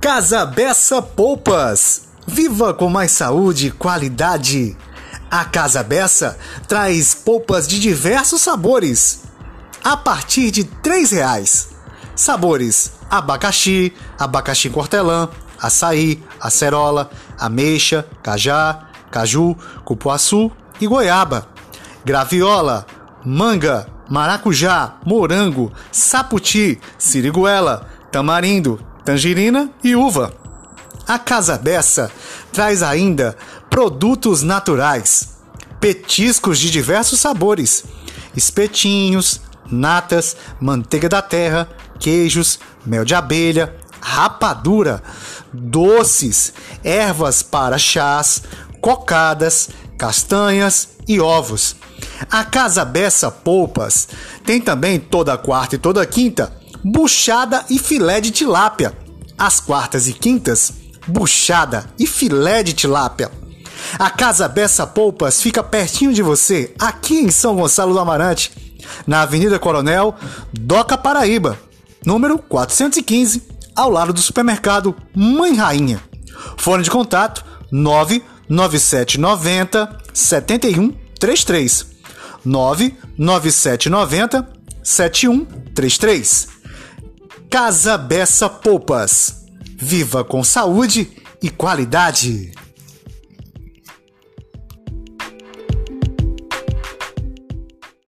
Casa Bessa Poupas. Viva com mais saúde e qualidade. A Casa Bessa traz polpas de diversos sabores. A partir de R$ reais. Sabores abacaxi, abacaxi cortelã, açaí, acerola, ameixa, cajá, caju, cupuaçu e goiaba. Graviola, manga, maracujá, morango, saputi, siriguela, tamarindo, tangerina e uva. A Casa Bessa traz ainda produtos naturais, petiscos de diversos sabores, espetinhos, natas, manteiga da terra, queijos, mel de abelha, rapadura, doces, ervas para chás, cocadas, castanhas e ovos. A Casa Bessa Polpas tem também toda quarta e toda quinta buchada e filé de tilápia. Às quartas e quintas, buchada e filé de tilápia. A Casa Bessa Polpas fica pertinho de você, aqui em São Gonçalo do Amarante, na Avenida Coronel Doca Paraíba, número 415, ao lado do supermercado Mãe Rainha. Fone de contato 99790 7133. 99790 7133. Casa Bessa Poupas. Viva com saúde e qualidade.